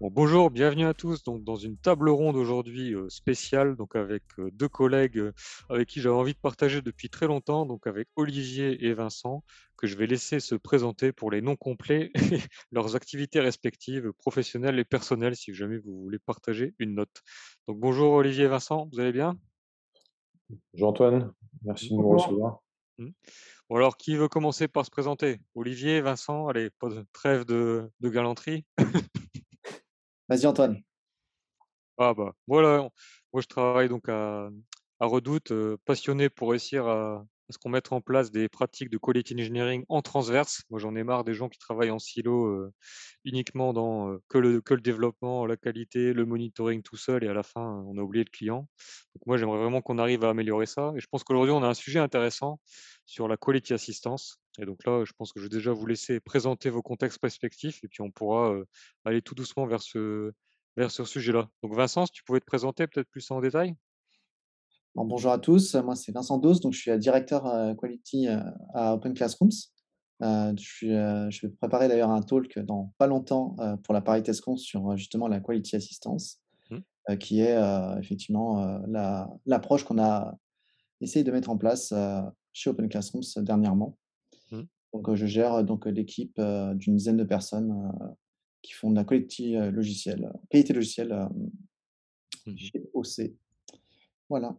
Bon, bonjour, bienvenue à tous donc, dans une table ronde aujourd'hui euh, spéciale donc avec euh, deux collègues euh, avec qui j'avais envie de partager depuis très longtemps, donc avec Olivier et Vincent, que je vais laisser se présenter pour les noms complets, leurs activités respectives, professionnelles et personnelles, si jamais vous voulez partager une note. Donc bonjour Olivier et Vincent, vous allez bien? Jean-Antoine, merci de me recevoir. Mmh. Bon alors, qui veut commencer par se présenter? Olivier, Vincent, allez, pas de trêve de, de galanterie? Vas-y Antoine. Ah bah voilà, moi je travaille donc à, à Redoute, euh, passionné pour réussir à, ce qu'on mette en place des pratiques de quality engineering en transverse. Moi j'en ai marre des gens qui travaillent en silo euh, uniquement dans euh, que, le, que le développement, la qualité, le monitoring tout seul et à la fin on a oublié le client. Moi j'aimerais vraiment qu'on arrive à améliorer ça et je pense qu'aujourd'hui on a un sujet intéressant sur la quality assistance. Et donc là, je pense que je vais déjà vous laisser présenter vos contextes respectifs et puis on pourra euh, aller tout doucement vers ce, vers ce sujet-là. Donc Vincent, si tu pouvais te présenter peut-être plus en détail? Bon, bonjour à tous, moi c'est Vincent Dos, donc je suis directeur euh, quality à Open Classrooms. Euh, je, suis, je vais préparer d'ailleurs un talk dans pas longtemps pour la Paris TestCon sur justement la quality assistance, Mmh. qui est effectivement la- l'approche qu'on a essayé de mettre en place chez Open Classrooms dernièrement. Mmh. Donc je gère donc l'équipe d'une dizaine de personnes qui font de la euh, logicielle, qualité logicielle Mmh. chez OC. Voilà.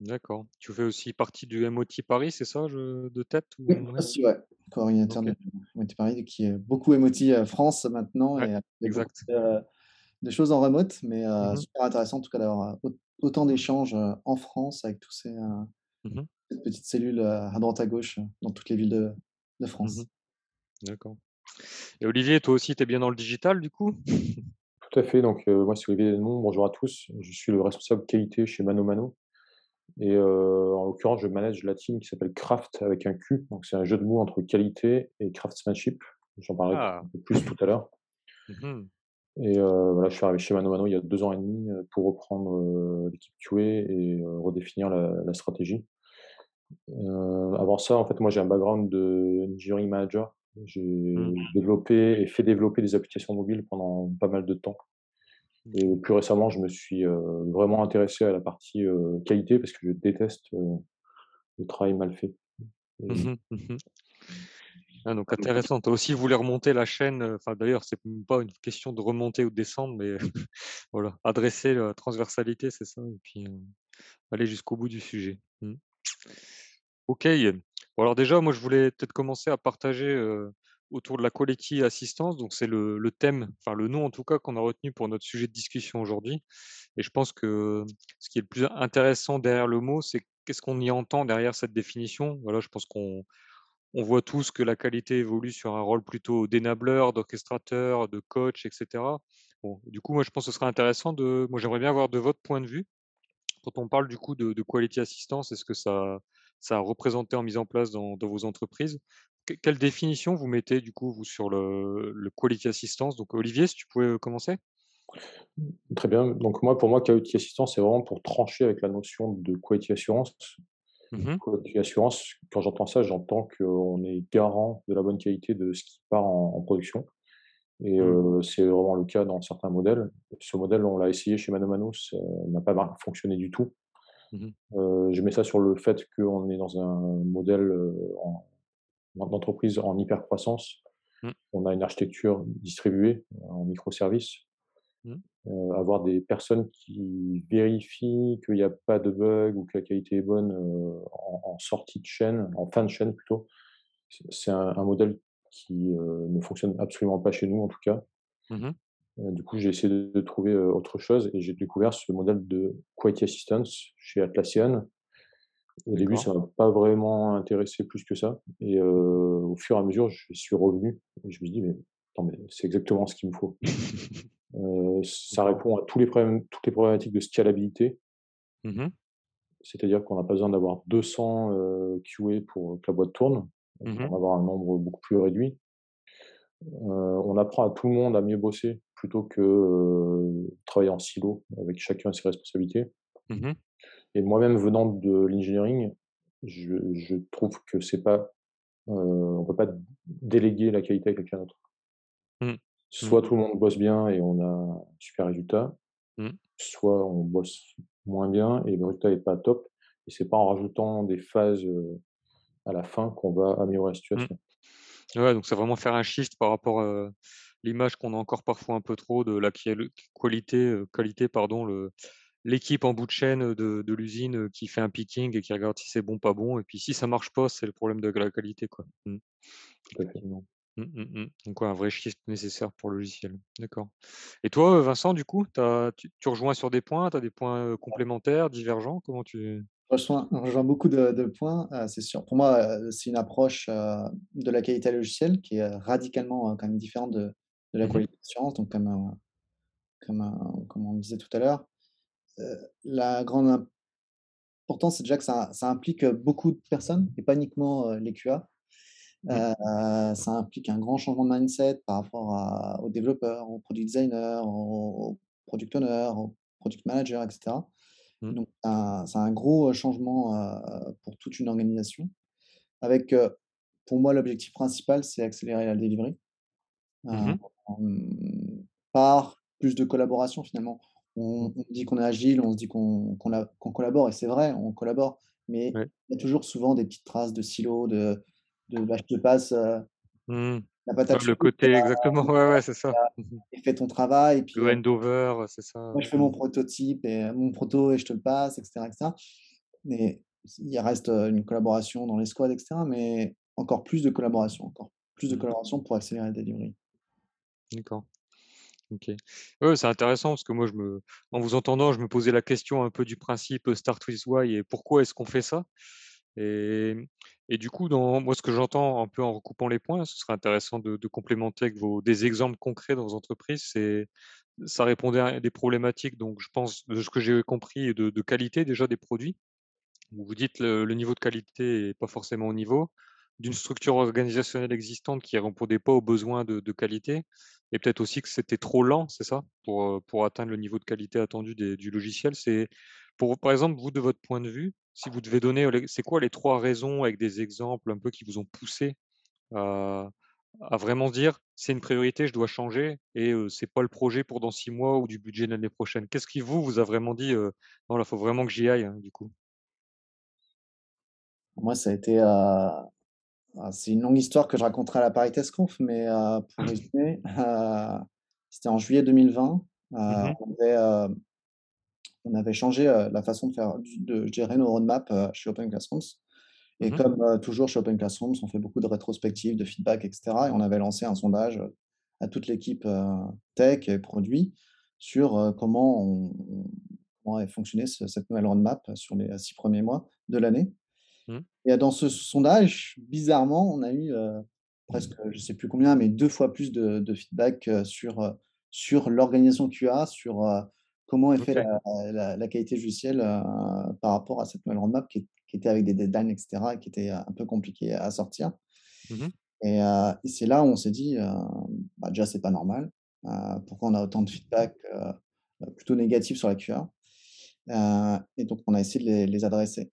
D'accord. Tu fais aussi partie du MOT Paris, c'est ça, je- de tête Oui, ou... aussi, ouais. Coordinateur Ok. de Emoty Paris, qui est beaucoup euh, France maintenant Ouais, et exact. de, de choses en remote, mais euh, Mhm, super intéressant en tout cas d'avoir au- autant d'échanges en France avec tous ces mhm, cette petite cellule euh, à droite à gauche euh, dans toutes les villes de, de. France. D'accord. Et Olivier, toi aussi, tu es bien dans le digital, du coup? Tout à fait, donc euh, moi c'est Olivier Edmond, bonjour à tous. Je suis le responsable qualité chez Mano Mano. Et euh, en l'occurrence, je manage la team qui s'appelle Craft avec un Q. Donc c'est un jeu de mots entre qualité et craftsmanship. J'en parlerai Ah. un peu plus tout à l'heure. mhm, Et euh, voilà, je suis arrivé chez Mano Mano il y a deux ans et demi pour reprendre euh, l'équipe QA et euh, redéfinir la, la stratégie. Euh, avant ça, en fait, moi j'ai un background de engineering manager. J'ai Mm. développé et fait développer des applications mobiles pendant pas mal de temps. Et plus récemment, je me suis euh, vraiment intéressé à la partie euh, qualité parce que je déteste le travail mal fait. Et- Mhm, mhm. Ah, donc intéressant. Tu as aussi voulu remonter la chaîne. Enfin, d'ailleurs, c'est pas une question de remonter ou de descendre, mais voilà, adresser la transversalité, c'est ça, et puis aller jusqu'au bout du sujet. Ok. Bon, alors déjà, moi, je voulais peut-être commencer à partager autour de la quality assistance. Donc, c'est le, thème, enfin le nom en tout cas qu'on a retenu pour notre sujet de discussion aujourd'hui. Et je pense que ce qui est le plus intéressant derrière le mot, c'est qu'est-ce qu'on y entend derrière cette définition. Voilà, je pense qu'on on voit tous que la qualité évolue sur un rôle plutôt d'énableur, d'orchestrateur, de coach, etc. Du coup, moi, je pense que ce serait intéressant de. Moi, j'aimerais bien avoir de votre point de vue quand on parle du coup de, de quality assistance, est-ce que ça, ça a représenté en mise en place dans, dans vos entreprises Que- Quelle définition vous mettez du coup vous sur le, le quality assistance? Donc Olivier, si tu pouvais euh, commencer. Très bien. Donc moi, pour moi, quality assistance, c'est vraiment pour trancher avec la notion de quality assurance. Quality assurance, quand j'entends ça, j'entends qu'on est garant de la bonne qualité de ce qui part en, en production. Et Mhm. euh, c'est vraiment le cas dans certains modèles. Ce modèle, on l'a essayé chez Mano Mano, ça n'a pas fonctionné du tout. Euh, je mets ça sur le fait qu'on est dans un modèle euh, en, hyper croissance. Mhm. On a une architecture distribuée en microservices. Euh, avoir des personnes qui vérifient qu'il n'y a pas de bug ou que la qualité est bonne euh, en, en sortie de chaîne, en fin de chaîne plutôt. C'est un, un modèle qui euh, ne fonctionne absolument pas chez nous en tout cas. Euh, du coup, j'ai essayé de, de trouver euh, autre chose et j'ai découvert ce modèle de Quality Assistance chez Atlassian. Au début, ça m'a pas vraiment intéressé plus que ça. Et euh, au fur et à mesure, je suis revenu et je me suis dit, mais, mais c'est exactement ce qu'il me faut. Euh, ça répond à tous les problèmes, toutes les problématiques de scalabilité, Mhm. c'est-à-dire qu'on n'a pas besoin d'avoir 200 euh, QA pour que la boîte tourne, on peut Mhm. en avoir un nombre beaucoup plus réduit. On apprend à tout le monde à mieux bosser plutôt que euh, travailler en silo avec chacun ses responsabilités. Mhm. Et moi-même venant de l'engineering, je, je trouve que c'est pas, euh, on peut pas déléguer la qualité à quelqu'un d'autre. Mm. Soit tout le monde bosse bien et on a un super résultat, Mmh. soit on bosse moins bien et le résultat est pas top et c'est pas en rajoutant des phases, à la fin qu'on va améliorer la Mmh. situation. Ouais, donc c'est vraiment faire un shift par rapport, à l'image qu'on a encore parfois un peu trop de la quali qualité, heu, qualité pardon, le l'équipe en bout de chaîne, de de l'usine, qui fait un picking et qui regarde si c'est bon, pas bon et puis si ça marche pas, c'est le problème de la qualité, quoi. Mmh. Effectivement. Mmh, mmh. Donc ouais, un vrai shift nécessaire pour le logiciel. D'accord. Et toi, Vincent, du coup, tu tu tu rejoins sur des points? Tu as des points, complémentaires, divergents? Comment tu Je rejoins je rejoins beaucoup de de points, c'est sûr. Pour moi, c'est une approche, de la qualité logicielle qui est, radicalement, quand même différente de de la mmh mh. qualité d'assurance. Donc comme, heu, comme, on disait tout à l'heure, heu, la grande importance, c'est déjà que ça ça implique, beaucoup de personnes et pas uniquement, les QA. Mmh. Ça implique un grand changement de mindset par rapport à aux développeurs, aux product designers, aux product owners, aux product managers et cetera. Mmh. Donc c'est un un gros, changement, pour toute une organisation avec, pour moi, l'objectif principal, c'est accélérer la delivery, Mmh par plus de collaboration finalement. Mmh. On on dit qu'on est agile, on se dit qu'on a qu'on collabore et c'est vrai, on collabore, mais Ouais. il y a toujours souvent des petites traces de silos, de de je te passe, heu, Mmh. la patate le côté exactement, ouais, ouais, c'est ça. Et fais ton travail et puis, Le handover, c'est ça, moi je fais mon prototype et mon proto et je te le passe et cetera et cetera. Mais il reste, une collaboration dans les squads et cetera, mais encore plus de collaboration, encore plus de collaboration pour accélérer la delivery. D'accord. OK. C'est intéressant parce que moi je me en vous entendant, je me posais la question un peu du principe, heu, start with why et pourquoi est-ce qu'on fait ça? Et du coup, dans moi, ce que j'entends un peu en recoupant les points, ce serait intéressant de complémenter avec vos des exemples concrets dans vos entreprises, c'est ça répondait à des problématiques donc je pense, de ce que j'ai compris, de qualité déjà des produits. Vous dites le le niveau de qualité est pas forcément au niveau, d'une structure organisationnelle existante qui répondait pas aux besoins de qualité et peut-être aussi que c'était trop lent, c'est ça? Pour, pour atteindre le niveau de qualité attendu du logiciel. C'est pour par exemple, vous, de votre point de vue, si vous devez donner, c'est quoi les 3 raisons avec des exemples un peu qui vous ont poussé à vraiment dire: «C'est une priorité, je dois changer et heu, c'est pas le projet pour dans 6 mois ou du budget de l'année prochaine»? Qu'est-ce qui vous, vous a vraiment dit, «Non, là, faut vraiment que j'y aille», hein, du coup? Moi, ça a été, c'est une longue histoire que je raconterai à la Paris Test Conf, mais heu, pour résumer, heu, c'était en juillet 2020. Heu, Mmh mh. on avait, heu, on avait changé, la façon de faire de gérer nos roadmaps, chez Open Classrooms et Mmh mh. comme, toujours chez Open Classrooms, on fait beaucoup de rétrospectives, de feedback et cetera et on avait lancé un sondage, à toute l'équipe, tech et produit sur, comment on comment ce cette nouvelle roadmap sur les, 6 premiers mois de l'année. Et dans ce sondage, bizarrement, on a eu, presque, je sais plus combien, mais 2 fois plus de de feedback, sur, sur l'organisation QA, sur, comment est fait OK. la la la qualité logicielle, heu, par rapport à cette nouvelle roadmap qui qui était avec des deadlines et cetera et qui était, un peu compliqué à sortir Mmh mh. et c'est là où on s'est dit, bah, déjà c'est pas normal, pourquoi on a autant de feedback, plutôt négatifs sur la QA? Et donc on a essayé de les les adresser.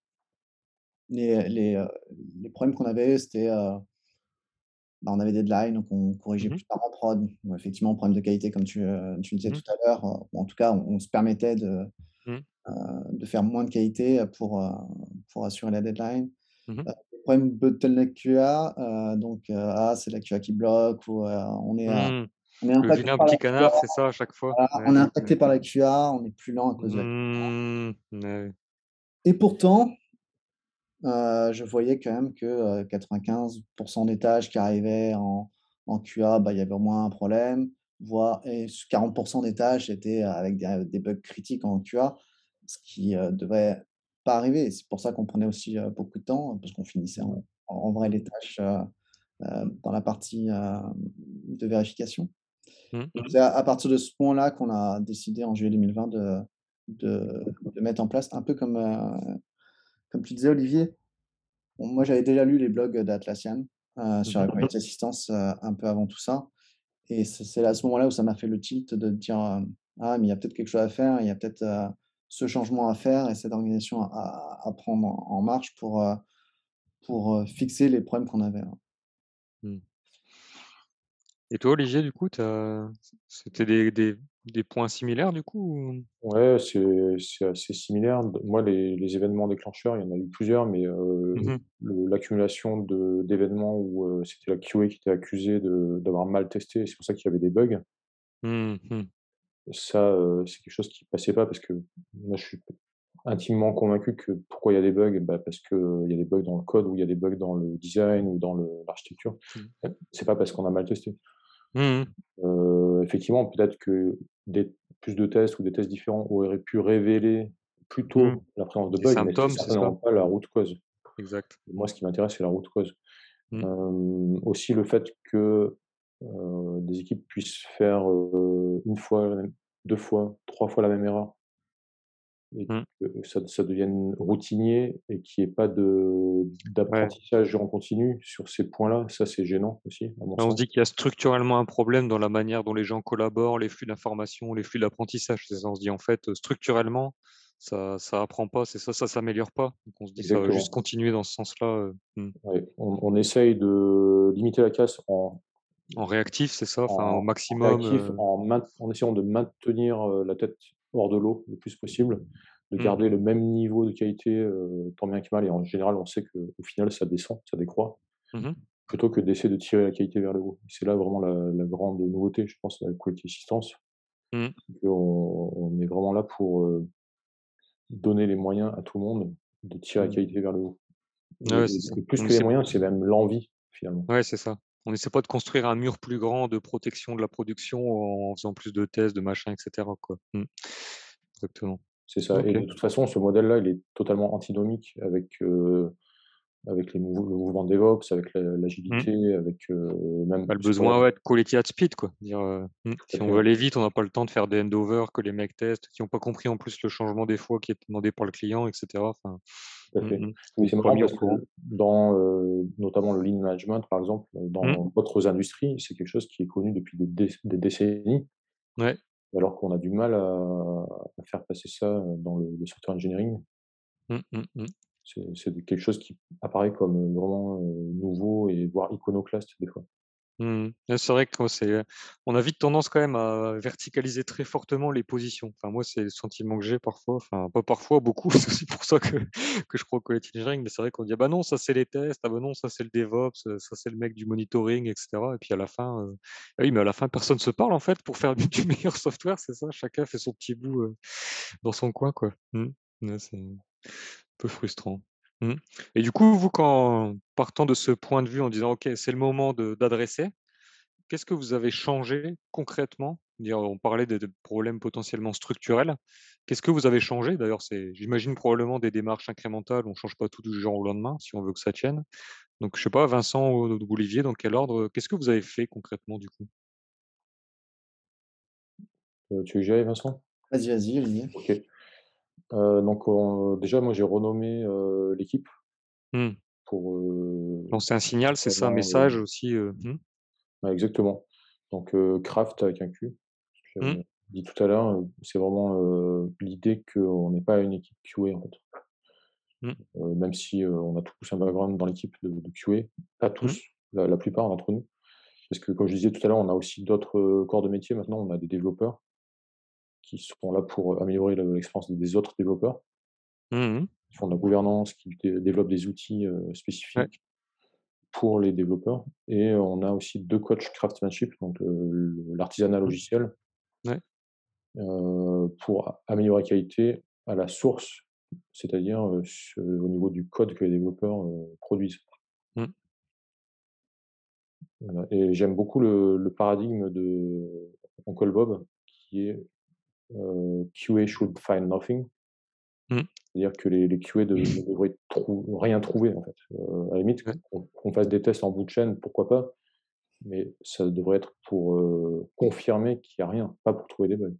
Les les, heu, les problèmes qu'on avait, c'était, heu, bah, on avait des deadlines, donc on corrigeait Mmh mh. plus tard en prod. Effectivement, problème de qualité comme tu, heu, tu le disais Mmh mh. tout à l'heure, en tout cas, on on se permettait de, Mmh. de faire moins de qualité, pour, pour assurer la deadline. Les problèmes bottleneck QA, donc, ah, c'est la QA qui bloque ou, on est, on est impacté par petit canard, c'est ça à chaque fois? Ouais, on est impacté par la QA, on est plus lent à cause de la. Ouais. et pourtant Heu, je voyais quand même que, heu, 95% des tâches qui arrivaient en en QA, bah, il y avait au moins un problème, voire et s 40% des tâches étaient avec des des bugs critiques en QA, ce qui, heu, devrait pas arriver c'est pour ça qu'on prenait aussi, beaucoup de temps, parce qu'on finissait en en vrai les tâches, dans la partie, de vérification. Mmh. C'est à à partir de ce point-là qu'on a décidé en juillet 2020 de de de mettre en place un peu comme, comme tu disais Olivier, Bon, moi, j'avais déjà lu les blogs d'Atlassian, heu, Mmh sur la quality assistance, heu, un peu avant tout ça et c'est à ce moment-là où ça m'a fait le tilt de dire, hem: «Ah, mais il y a peut-être quelque chose à faire, il y a peut-être, ce changement à faire et cette organisation à à prendre en marche pour, pour, fixer les problèmes qu'on avait», ouais. Mmh. Et toi, Olivier, du coup, c'était des des des points similaires, du coup, ou? Ouais, c'est c'est assez similaire. Moi, les les événements déclencheurs, il y en a eu plusieurs, mais mh. le l'accumulation de d'événements où, c'était la QA qui était accusée de d'avoir mal testé c'est pour ça qu'il y avait des bugs. Mmh mh. Ça, c'est quelque chose qui passait pas parce que moi, je suis intimement convaincu que pourquoi il y a des bugs? Bah, parce qu'il y a des bugs dans le code ou il y a des bugs dans le design ou dans le l'architecture. Mmh. Heu, c'est pas parce qu'on a mal testé. Mmh effectivement, peut-être que des plus de tests ou des tests différents auraient pu révéler plus Mmh. tôt la présence de bugs, mais symptômes, ça? certainement pas la root cause. Exact. Moi, ce qui m'intéresse, c'est la root cause. Mmh. Aussi le fait que, des équipes puissent faire, 1 fois, 2 fois, 3 fois la même erreur et Mmh. que ça ça devienne routinier et qu'il y ait pas Ouais. d'apprentissage en continu sur ces points-là, ça, c'est gênant aussi, à mon on se dit qu'il y a structurellement un problème dans la manière dont les gens collaborent, les flux d'informations, les flux d'apprentissage. On se dit en fait, heu, structurellement, ça ça apprend pas, c'est ça, ça s'améliore pas. Donc on se dit: «Ça va juste Exactement. continuer dans ce sens-là», heu, mmh. Ouais, on on essaye de limiter la casse en En réactif, c'est ça? Enfin, au en en maximum, réactif, en essayant de maintenir, la tête hors de l'eau le plus possible, de mmh, garder le même niveau de qualité, heu, tant bien que mal et en général, on sait qu'au final, ça descend, ça décroît, mmh mh. plutôt que d'essayer de tirer la qualité vers le haut. C'est là vraiment la la grande nouveauté, je pense, de la quality assistance, Mmh. on est vraiment là pour, heu, donner les moyens à tout le monde de tirer la qualité vers le haut Ouais, et et plus que les moyens, c'est même l'envie, finalement. ouais, c'est ça. On essaie pas de construire un mur plus grand de protection de la production en faisant plus de tests, de machin et cetera, quoi. Mmh. Exactement. C'est ça et de toute façon, ce modèle-là, il est totalement antinomique avec, avec les le mouvement DevOps, avec la Mmh. l'agilité, avec, heu, même Bah, le besoin, ouais, de quality at speed, quoi. Dire, heu, mmh, si on veut aller vite, on n'a pas le temps de faire des handover, que les mecs testent, qui ont pas compris en plus le changement des fois qui est demandé par le client et cetera. Enfin, tout à mmh fait. c'est marrant parce que dans, heu, notamment le lean management, par exemple, Mmh. dans d'autres industries, c'est quelque chose qui est connu depuis des déc des décennies, Ouais. alors qu'on a du mal à à faire passer ça, dans le le software engineering. C'est quelque chose qui apparaît comme, vraiment, nouveau et voire iconoclaste des fois. Mmh c'est vrai que c'est on a vite tendance quand même à verticaliser très fortement les positions. Enfin, moi, c'est le sentiment que j'ai parfois, enfin, pas parfois, beaucoup. C'est aussi pour ça que que je crois au engineering, mais c'est vrai qu'on dit: «Ah bah non, ça c'est les tests, ah bah non, ça c'est le DevOps, ça c'est le mec du monitoring» et cetera et puis à la fin, heu, ah oui, mais à la fin, personne se parle en fait pour faire du meilleur software, c'est ça? Chacun fait son petit bout, dans son coin, quoi. Mmh. Peu frustrant. Mmh et du coup, vous, quand partant de ce point de vue en disant: «OK, c'est le moment d'adresser», Qu'est-ce que vous avez changé concrètement? Dire, on parlait de de problèmes potentiellement structurels. Qu'est-ce que vous avez changé? D'ailleurs, c'est j'imagine probablement des démarches incrémentales, on ne change pas tout du jour au lendemain si on veut que ça tienne. Donc je sais pas, Vincent ou Olivier, dans quel ordre, qu'est-ce que vous avez fait concrètement du coup? Heu, tu veux aille, Vincent? Vas-y, vas-y, Olivier. OK. Heu, donc on déjà, moi, j'ai renommé, heu, l'équipe Mmh. pour, Lancer un signal, c'est ça, un vraiment, message aussi, mmh, ouais, exactement. Donc craft avec un Q. mmh, J'avais dit tout à l'heure, heu, c'est vraiment, l'idée qu'on n'est pas une équipe QA, en fait. mmh, même si, on a tous un background dans l'équipe de de QA, pas mmh, tous, la la plupart d'entre nous. Parce que comme je disais tout à l'heure, on a aussi d'autres, corps de métier maintenant. On a des développeurs qui sont là pour, améliorer le l'expérience des autres développeurs, mmh qui font de la gouvernance, qui dé développent des outils, Ouais, spécifiques pour les développeurs. Et on a aussi 2 coachs craftsmanship, donc l'artisanat mmh, logiciel, ouais, pour améliorer la qualité à la source, c'est-à-dire, au niveau du code que les développeurs, produisent. mmh, Voilà. Et j'aime beaucoup le le paradigme de Uncle Bob qui est, QA should find nothing. mmh, C'est-à-dire que les les QA de ne devraient trou rien trouver en fait. Heu, à la limite qu'on fasse des tests en bout de chaîne, pourquoi pas, mais ça devrait être pour, heu, confirmer qu'il y a rien, pas pour trouver des bugs.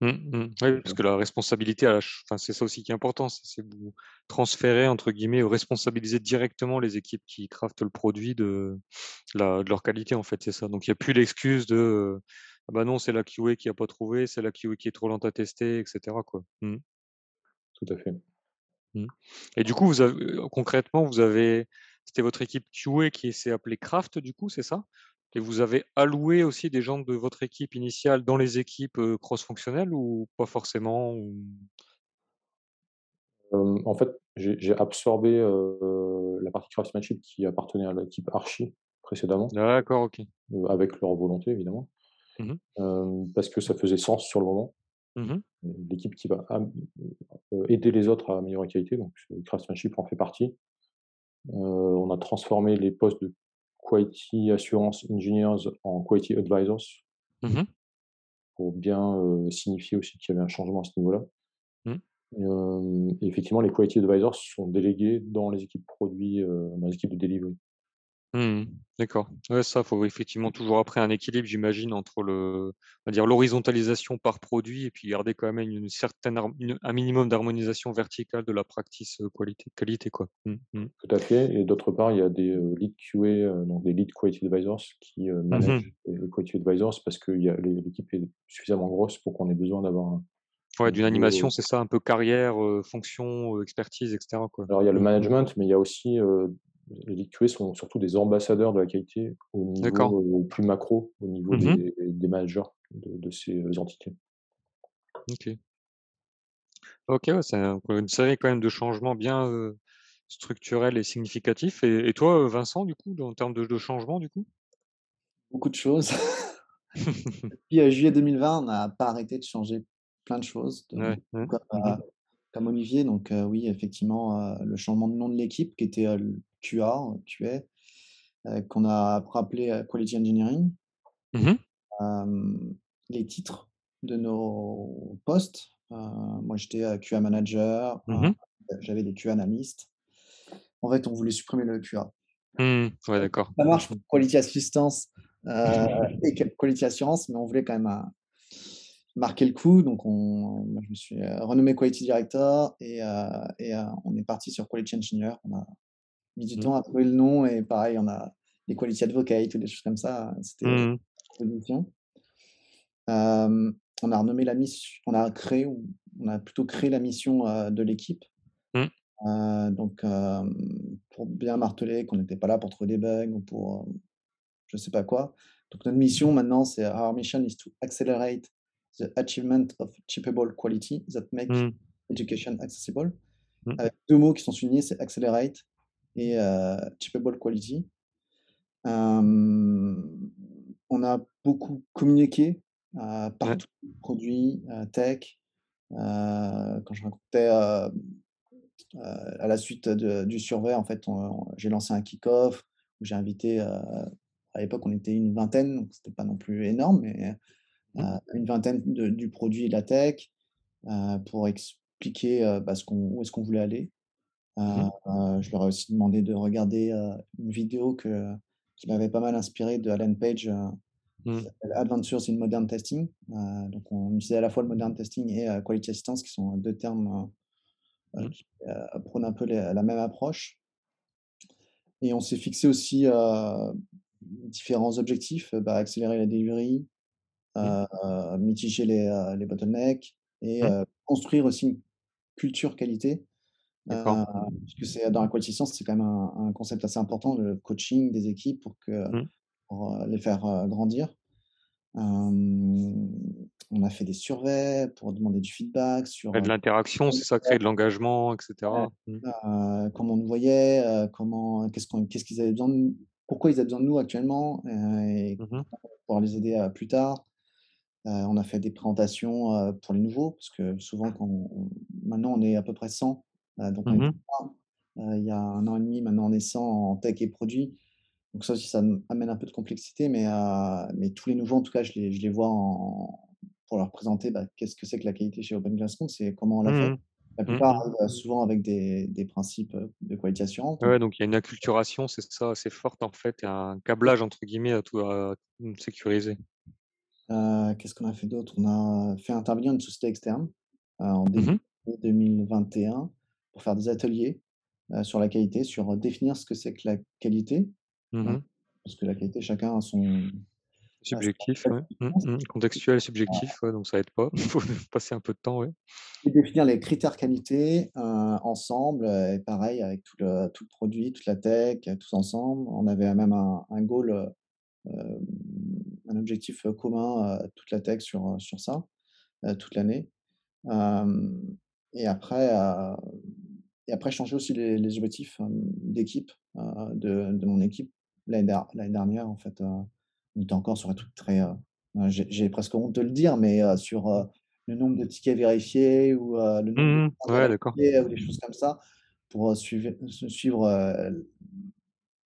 Mmh mh. Oui, parce que la responsabilité la enfin, c'est ça aussi qui est important, c'est vous transférer entre guillemets ou responsabiliser directement les équipes qui craftent le produit de la de leur qualité, en fait, c'est ça. Donc il y a plus l'excuse de, «Ah bah non, c'est la QA qui a pas trouvé, c'est la QA qui est trop lente à tester» et cetera, quoi. Mmh. Tout à fait. Mmh. Et du coup, vous avez, heu, concrètement, vous avez c'était votre équipe QA qui s'est appelée Craft, du coup, c'est ça? Et vous avez alloué aussi des gens de votre équipe initiale dans les équipes, cross-fonctionnelles ou pas forcément ou? En fait, j'ai absorbé, la partie craftsmanship qui appartenait à l'équipe archi précédemment, D'accord, OK. avec leur volonté évidemment, Mmh parce que ça faisait sens sur le moment. Mmh mh. Heu, l'équipe qui va heu, aider les autres à améliorer la qualité, donc craftsmanship en fait partie. Heu, on a transformé les postes de quality assurance engineers en quality advisors Mmh mh. pour bien, signifier aussi qu'il y avait un changement à ce niveau-là. Effectivement, les quality advisors sont délégués dans les équipes produits, heu, dans les équipes de delivery. Mmh D'accord. Ouais, ça, faut effectivement toujours après un équilibre, j'imagine, entre le on va dire l'horizontalisation par produit et puis garder quand même une certaine une un minimum d'harmonisation verticale de la practice, qualité qualité, quoi. Mmh mh. Tout à fait et d'autre part, il y a des, lead QA, donc des lead quality advisors qui, Mmh managent les les quality advisors parce que y a l'équipe est suffisamment grosse pour qu'on ait besoin d'avoir un Ouais, un d'une animation, c'est ça, un peu carrière, fonction, expertise et cetera, quoi. alors il y a le Mmh management, mais il y a aussi, les lead QA sont surtout des ambassadeurs de la qualité au niveau, heu, plus macro, au niveau Mmh mh. des des managers de de ces, heu, entités. OK. OK, ouais, c'est un une série quand même de changements bien, heu, structurels et significatifs et et toi, Vincent, du coup, en termes de de changements, du coup? Beaucoup de choses. Depuis, heu, juillet 2020, on n'a pas arrêté de changer plein de choses, de Ouais, ouais. comme, mh. heu, comme Olivier donc oui, effectivement, le changement de nom de l'équipe qui était, heu, l QA, qu'on a rappelé, Quality Engineering. Mmh les titres de nos postes, moi j'étais, QA manager, Mmh j'avais des QA analystes. En fait, on voulait supprimer le QA. Mmh. Ouais, d'accord. Ça marche pour. Quality Assistance, et Quality Assurance, mais on voulait quand même, heu, marquer le coup, donc on moi je me suis, heu, renommé Quality Director et heu et heu, on est parti sur Quality Engineer. On a mis du Mmh. temps à trouver le nom et pareil, on a des Quality Advocate ou des choses comme ça, c'était Mmh mh. proposition. Hem, on a renommé la mission on a créé on a plutôt créé la mission, de l'équipe. Mmh. Donc pour bien marteler qu'on n'était pas là pour trouver des bugs ou pour, je sais pas quoi. Donc notre mission maintenant, c'est «Our mission is to accelerate the achievement of shippable quality that make Mmh. education accessible». Avec 2 mots qui sont soulignés, c'est accelerate et shippable quality. Hem, on a beaucoup communiqué, Ouais. partout, produits, heu, tech. Quand je racontais, à la suite de du survey, en fait, j'ai lancé un kick-off où j'ai invité, à l'époque, on était une vingtaine, donc c'était pas non plus énorme, mais. Une vingtaine de du produit et de la tech, heu, pour expliquer, heu, bah, ce qu'on où est-ce qu'on voulait aller. Mmh je leur ai aussi demandé de regarder, une vidéo que qui m'avait pas mal inspiré de Alan Page, Mmh. «Adventures in Modern Testing». Donc on utilisait à la fois le modern testing et quality assistance qui sont 2 termes, Mmh. qui, prônent un peu les la même approche et on s'est fixé aussi, différents objectifs, bah, accélérer la delivery, Mmh. mitiger les, bottlenecks et Mmh. construire aussi une culture qualité. Heu, Mmh. puisque c'est dans la quality assistance, c'est quand même un un concept assez important, le coaching des équipes pour que Mmh. pour, heu, les faire, heu, grandir. On a fait des surveys pour demander du feedback sur, de l'interaction, c'est ça, créer de l'engagement et ouais, cetera. Heu, comment on nous voyait, comment qu'est-ce qu'on qu'est-ce qu'ils avaient besoin de pourquoi ils avaient besoin de nous actuellement, et pouvoir les aider, plus tard. Heu, on a fait des présentations, heu, pour les nouveaux, parce que souvent quand on maintenant on est à peu près 100, heu, donc on Mmh était mh. 20, heu, il y a 1 an et demi, maintenant on est 100 en tech et produits. Donc ça aussi, ça amène un peu de complexité, mais mais tous les nouveaux, en tout cas, je les je les vois en pour leur présenter, bah, qu'est-ce que c'est que la qualité chez Open Classroom, c'est comment on l'a fait. Mmh mh. La Mmh plupart souvent avec des des principes, de quality assurance, donc Ouais, donc il y a une acculturation, c'est ça, assez forte en fait et un «câblage» entre guillemets à tout à mmh, sécuriser. Heu, qu'est-ce qu'on a fait d'autre? On a fait intervenir une société externe, heu, en Mmh début mh. 2021 pour faire des ateliers, heu, sur la qualité, sur, définir ce que c'est que la qualité, Mmh hein, parce que la qualité, chacun a son Subjectif, ouais. Mmh mh. Contextuel, subjectif, ouais, donc ça aide pas. Faut passer un peu de temps, ouais. et définir les critères qualité, ensemble, et pareil avec tout le tout le produit, toute la tech, tous ensemble. On avait même un un goal, un objectif commun à toute la tech sur, sur ça, toute l'année. et après, et après changer aussi les, les objectifs d'équipe, de, de, mon équipe. L'année dernière, en fait, on était encore sur un truc très. J'ai presque honte de le dire, mais sur le nombre de tickets vérifiés ou le nombre mmh de ou des choses comme ça pour suivre, suivre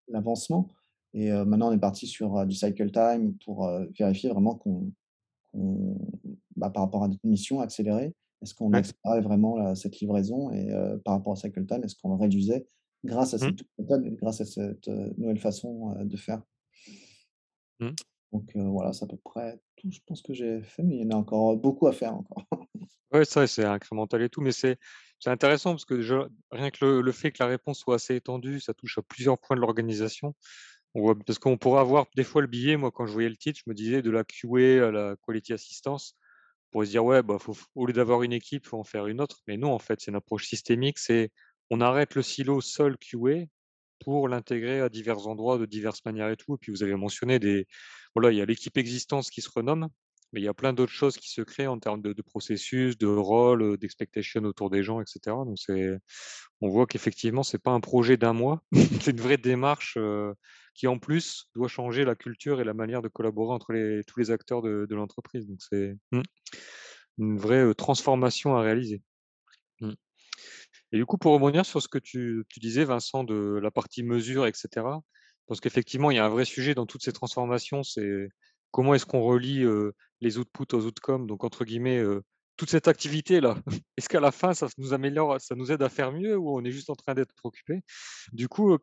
l'avancement. Et maintenant, on est parti sur du cycle time pour vérifier vraiment qu'on, bah, par rapport à notre mission accélérée, est-ce qu'on accélérait vraiment cette livraison et par rapport à cycle time, est-ce qu'on le réduisait grâce à mmh. cette grâce à cette nouvelle façon de faire? Mmh. Donc voilà, c'est à peu près tout, je pense que j'ai fait, mais il y en a encore beaucoup à faire encore. Ouais, ça, c'est incrémental et tout, mais c'est c'est intéressant parce que déjà, rien que le, le fait que la réponse soit assez étendue, ça touche à plusieurs points de l'organisation. On parce qu'on pourrait avoir des fois le billet, moi, quand je voyais le titre, je me disais de la QA à la quality assistance, pour se dire, ouais, bah, au lieu d'avoir une équipe, il faut en faire une autre. Mais non, en fait, c'est une approche systémique. C'est on arrête le silo seul QA pour l'intégrer à divers endroits de diverses manières et tout. Et puis vous avez mentionné des, voilà, il y a l'équipe existence qui se renomme, mais il y a plein d'autres choses qui se créent en termes de, processus, de rôle, d'expectation autour des gens, etc. Donc on voit qu'effectivement c'est pas un projet d'un mois, c'est une vraie démarche euh, qui en plus doit changer la culture et la manière de collaborer entre les, tous les acteurs de, de l'entreprise. Donc c'est hmm, une vraie transformation à réaliser. Hmm. Et du coup, pour rebondir sur ce que tu, tu, disais, Vincent, de la partie mesure, etc., parce qu'effectivement, il y a un vrai sujet dans toutes ces transformations, c'est comment est-ce qu'on relie les outputs aux outcomes, donc entre guillemets, toute cette activité-là. Est-ce qu'à la fin, ça nous améliore, ça nous aide à faire mieux ou on est juste en train d'être occupé Du coup,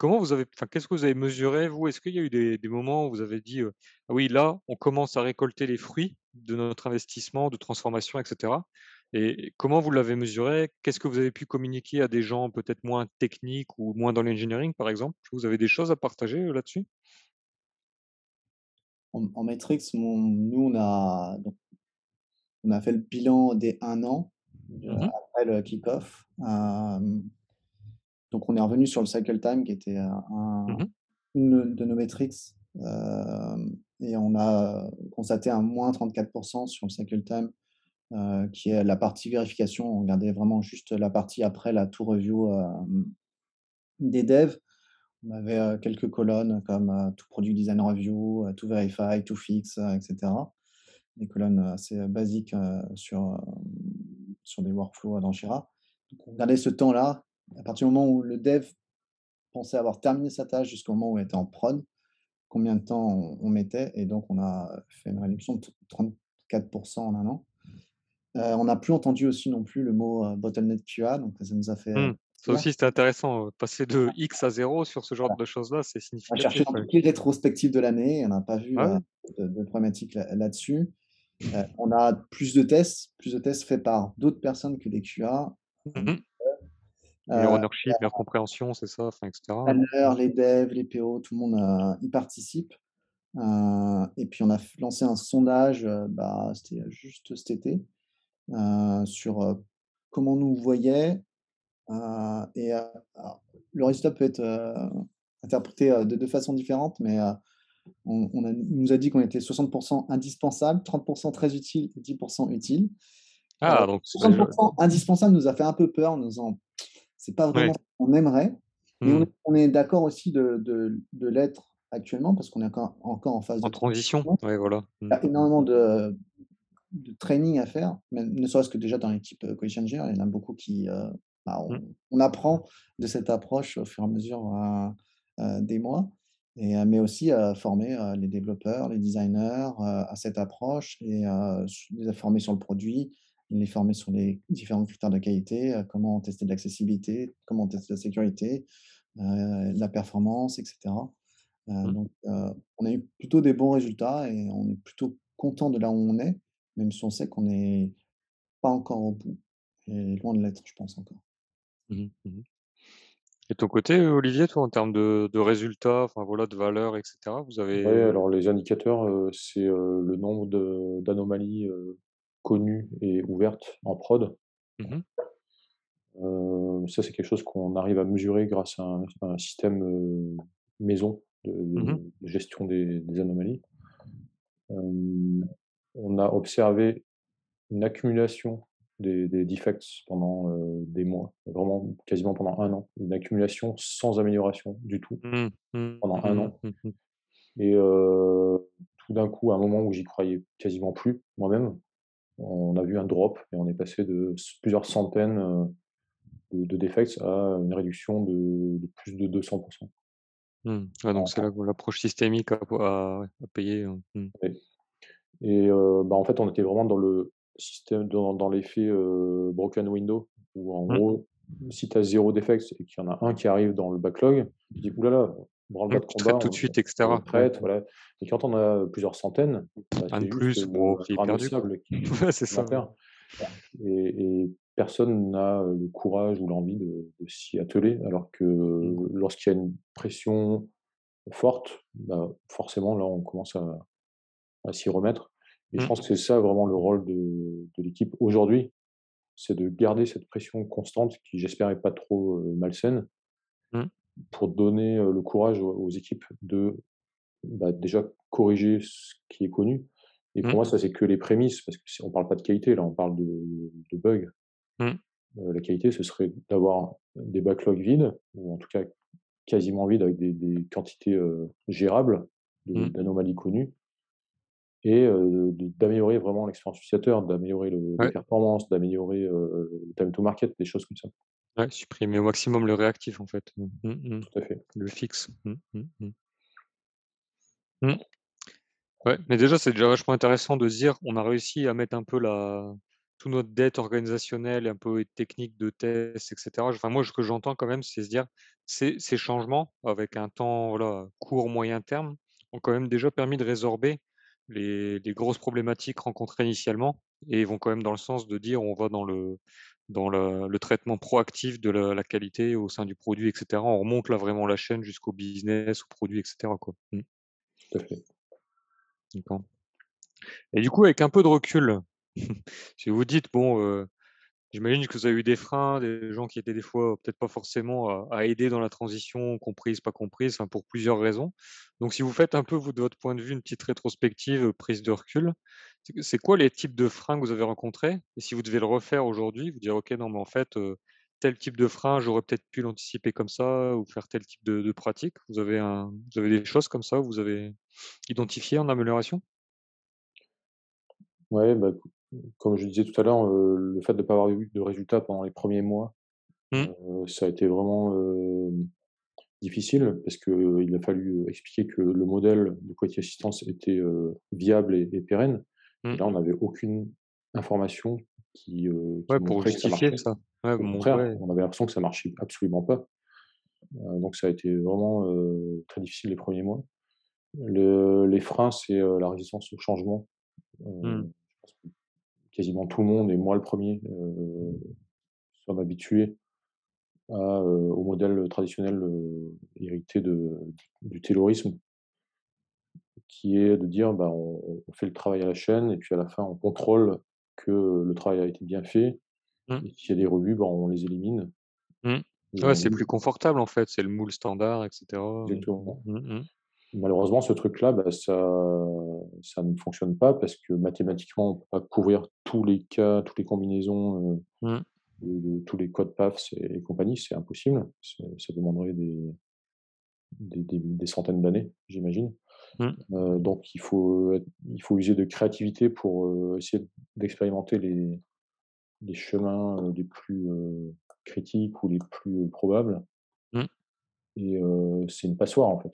comment vous avez, enfin, qu'est-ce que vous avez mesuré, vous? Est-ce qu'il y a eu des, moments où vous avez dit, ah oui, là, on commence à récolter les fruits de notre investissement, de transformation, etc. Et comment vous l'avez mesuré? Qu'est-ce que vous avez pu communiquer à des gens peut-être moins techniques ou moins dans l'engineering, par exemple? Vous avez des choses à partager là-dessus? En, en Matrix, nous, on a, on a fait le bilan des un an mmh après le kick-off. Donc, on est revenu sur le cycle time qui était mmh une de nos métriques. et on a constaté un moins 34% sur le cycle time, euh, qui est la partie vérification. On regardait vraiment juste la partie après la tour review des devs. On avait quelques colonnes comme tout produit design review, to verify, to fix, etc. Des colonnes assez basiques sur, sur des workflows dans Jira. Donc, on regardait ce temps-là, à partir du moment où le dev pensait avoir terminé sa tâche jusqu'au moment où il était en prod, combien de temps on, mettait, et donc on a fait une réduction de 34% en un an. on n'a plus entendu aussi non plus le mot bottleneck QA, donc ça nous a fait mmh. Ça aussi, c'était intéressant. Passer de X à 0 sur ce genre de choses-là, c'est significatif. On a cherché dans toutes les rétrospectives de l'année, on n'a pas vu ah de, de, problématique là-dessus. on a plus de tests, plus de tests faits par d'autres personnes que des QA. Mmh les ownership, la compréhension, c'est ça, enfin, etc. Les devs, les PO, tout le monde y participe. et puis on a lancé un sondage, bah, c'était juste cet été, sur comment nous voyait euh, et euh, le résultat peut être euh, interprété de deux façons différentes, mais on, nous a dit qu'on était 60% indispensable, 30% très utile et 10% utile. Ah, donc 60% indispensable nous a fait un peu peur, nous en c'est pas vraiment ce qu'on aimerait, mais on, mmh. est, d'accord aussi de, de, de l'être actuellement parce qu'on est encore, encore en phase en de transition. Ouais, voilà. Il y a énormément de, de training à faire, même, ne serait-ce que déjà dans l'équipe Coalition il y en a beaucoup qui, bah, mmh. on, apprend de cette approche au fur et à mesure euh, euh, des mois, et, euh, mais aussi à former les développeurs, les designers à cette approche et les former sur le produit, les former sur les différents critères de qualité, comment tester de l'accessibilité, comment tester la sécurité, la performance, etc. Mmh. Donc, on a eu plutôt des bons résultats et on est plutôt content de là où on est, même si on sait qu'on n'est pas encore au bout et loin de l'être, je pense encore. Mmh mmh Et ton côté, Olivier, toi, en termes de, de résultats, enfin voilà, de valeurs, etc., vous avez. Oui, alors les indicateurs, c'est le nombre d'anomalies connues et ouvertes en prod. Mmh ça, c'est quelque chose qu'on arrive à mesurer grâce à un, système maison de, Mmh gestion des, des anomalies. Euh, on a observé une accumulation des, des defects pendant euh, des mois, vraiment quasiment pendant un an, une accumulation sans amélioration du tout Mmh. Mmh. pendant un an. Et euh, tout d'un coup, à un moment où j'y croyais quasiment plus moi-même, on a vu un drop et on est passé de plusieurs centaines euh, de, de defects à une réduction de, de plus de 200%. Mmh. Donc c'est l'approche systémique a payé, heu, mmh. Et euh, bah, en fait, on était vraiment dans le système, dans, dans l'effet euh, broken window, où en Mmh. gros, si tu as zéro defects et qu'il y en a un qui arrive dans le backlog, tu dis oulala, branle-bas Mmh, de combat, tout on, de suite on et le cetera. Ouais, traite, ouais. voilà. Et quand on a plusieurs centaines, bah, Un de plus, euh, bon, c'est perdu, ça. Et, et personne n'a le courage ou l'envie de, de s'y atteler, alors que Mmh. lorsqu'il y a une pression forte, bah, forcément, là, on commence à, à s'y remettre. Et je Mmh. pense que c'est ça vraiment le rôle de, de l'équipe aujourd'hui, c'est de garder cette pression constante qui, j'espère, n'est pas trop euh, malsaine, Mmh. Pour donner le courage aux, aux équipes de bah, déjà corriger ce qui est connu. Et pour Mmh. moi, ça, c'est que les prémices, parce qu'on ne parle pas de qualité, là, on parle de, de bugs. Mmh. Euh, la qualité, ce serait d'avoir des backlogs vides, ou en tout cas quasiment vides, avec des, des quantités euh, gérables Mmh. d'anomalies connues, et euh, d'améliorer vraiment l'expérience utilisateur, d'améliorer le, les Ouais. performances, d'améliorer le time to market, des choses comme ça. Ouais, supprimer au maximum le réactif, en fait. Mmh. Mmh mh. Tout à fait. Le fixe. Mmh. Mmh. Mmh. Ouais, mais déjà, c'est déjà vachement intéressant de se dire, on a réussi à mettre un peu la toute notre dette organisationnelle et un peu technique de tests et cetera. Enfin, moi, ce que j'entends quand même, c'est se dire, ces ces changements avec un temps, voilà, court, moyen terme, ont quand même déjà permis de résorber les les grosses problématiques rencontrées initialement et vont quand même dans le sens de dire, on va dans le dans le le traitement proactif de la la qualité au sein du produit et cetera. On remonte là vraiment la chaîne jusqu'au business, au produit et cetera, quoi. Mmh. D'accord. Et du coup, avec un peu de recul, si vous dites, bon, heu, j'imagine que vous avez eu des freins, des gens qui étaient des fois peut-être pas forcément à aider dans la transition, comprise, pas comprise, enfin pour plusieurs raisons. Donc si vous faites un peu vous, de votre point de vue, une petite rétrospective, heu, prise de recul, c'est quoi les types de freins que vous avez rencontrés? Et si vous devez le refaire aujourd'hui, vous dire: «OK, non, mais en fait, heu, tel type de frein, j'aurais peut-être pu l'anticiper comme ça ou faire tel type de pratique». Vous avez un vous avez des choses comme ça, vous avez identifiées en amélioration? Ouais, bah, comme je disais tout à l'heure, euh, le fait de ne pas avoir eu de résultats pendant les premiers mois, Mmh. euh, ça a été vraiment euh, difficile parce que euh, il a fallu expliquer que le modèle de quality assistance était viable et, et pérenne. Et Mmh. là, on n'avait aucune information qui, qui Ouais, pour montrait que ça justifier ça. Ouais, Au contraire, ouais. on avait l'impression que ça marchait absolument pas. Donc ça a été vraiment très difficile les premiers mois. Le- les freins, c'est la résistance au changement. Mmh. Quasiment tout le monde, et moi le premier, euh, sommes habitués à, euh, au modèle traditionnel euh, hérité de, du taylorisme, qui est de dire bah, on, on fait le travail à la chaîne et puis à la fin on contrôle que le travail a été bien fait. Mmh. Et s'il y a des rebuts, bah, on les élimine. Mmh. Ouais, c'est plus confortable en fait, c'est le moule standard et cetera, exactement. Mh. Malheureusement, ce truc-là, bah, ça, ça ne fonctionne pas parce que mathématiquement, on ne peut pas couvrir tous les cas, toutes les combinaisons, euh, Mmh. de, de tous les codes PAFs et, et compagnie, c'est impossible. Ça demanderait des, des, des- des centaines d'années, j'imagine. Mmh. Euh, donc, il faut, il faut user de créativité pour euh, essayer d'expérimenter les, les chemins les plus critiques ou les plus probables. Mmh. Et c'est une passoire, en fait.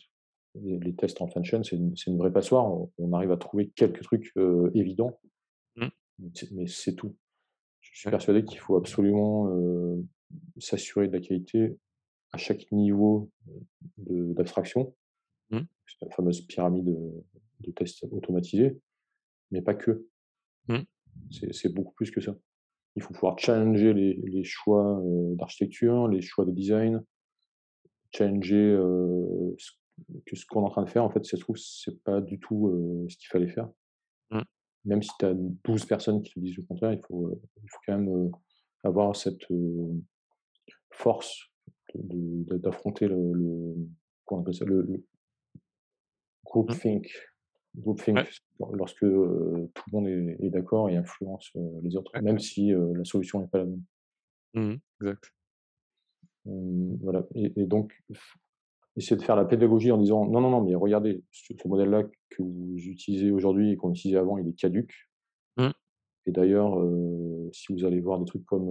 Les, tests en fin de chaîne, c'est une, vraie passoire. On, on arrive à trouver quelques trucs euh, évidents, Mmh. mais c'est- tout. Je suis persuadé qu'il faut absolument euh, s'assurer de la qualité à chaque niveau de- d'abstraction. Mmh. C'est la fameuse pyramide euh, de tests automatisés, mais pas que. Mmh. C'est c'est beaucoup plus que ça. Il faut pouvoir challenger les, les choix euh, d'architecture, les choix de design, challenger euh, ce, que ce qu'on est en train de faire. En fait, si ça se trouve, c'est pas du tout euh, ce qu'il fallait faire. Mmh. Même si tu as 12 personnes qui te disent le contraire, il faut, euh, il faut quand même avoir cette force d'affronter le, le, comment on appelle ça, le, le- groupthink. Groupthink, lorsque tout le monde est, d'accord et influence les autres, même si la solution n'est pas la même. Mmh exact. voilà. Et, donc, essayer de faire la pédagogie en disant non, non, non, mais regardez, ce, modèle-là que vous utilisez aujourd'hui et qu'on utilisait avant, il est caduque. Mmh. Et d'ailleurs, si vous allez voir des trucs comme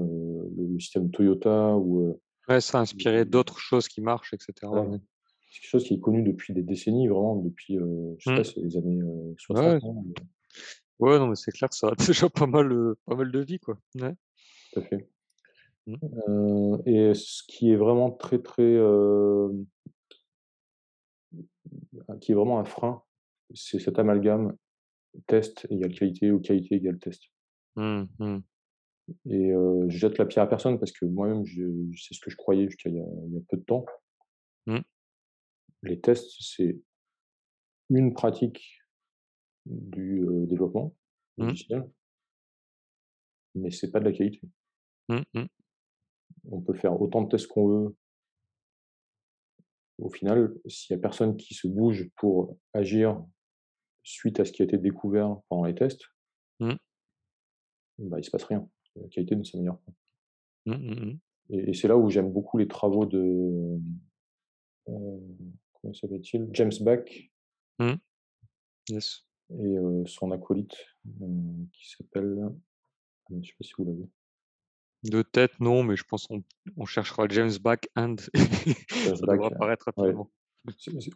le, système Toyota ou. ouais, ça a inspiré d'autres choses qui marchent, etc. C'est quelque chose qui est connu depuis des décennies, vraiment, depuis, je sais pas, mmh. les années 60. Ouais. ouais, non, mais c'est clair, ça a déjà pas mal, pas mal de vie, quoi. Ouais. Tout à fait. Mmh. et ce qui est vraiment très, très. Qui est vraiment un frein, c'est cet amalgame test égale qualité ou qualité égale test. Mmh, et je jette la pierre à personne parce que moi-même, je, c'est ce que je croyais jusqu'à il, y a peu de temps les tests, c'est une pratique du développement mmh. logiciel, mais c'est pas de la qualité. Mmh, mmh. On peut faire autant de tests qu'on veut. Au final, s'il n'y a personne qui se bouge pour agir suite à ce qui a été découvert pendant les tests, bah, il ne se passe rien. La qualité ne s'améliore pas. Et, c'est là où j'aime beaucoup les travaux de comment s'appelle-t-il? James Back. Mmh. Yes. Et son acolyte qui s'appelle. Je ne sais pas si vous l'avez. De tête, non, mais je pense qu'on on cherchera James Back and ça devra apparaître rapidement.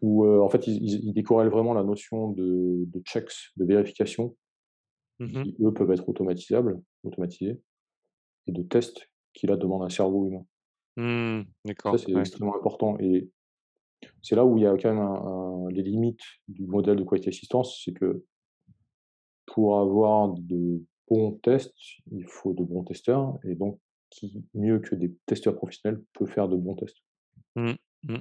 Où en fait, il, il, vraiment la notion de, de checks, de vérification, mmh qui eux peuvent être automatisables, automatisés, et de tests qui là demandent un cerveau humain. Mmh, d'accord. Ça, c'est extrêmement important. Et c'est là où il y a quand même les limites du modèle de qualité assistance, c'est que pour avoir de bons tests, il faut de bons testeurs, et donc qui mieux que des testeurs professionnels peut faire de bons tests. Mmh, mmh.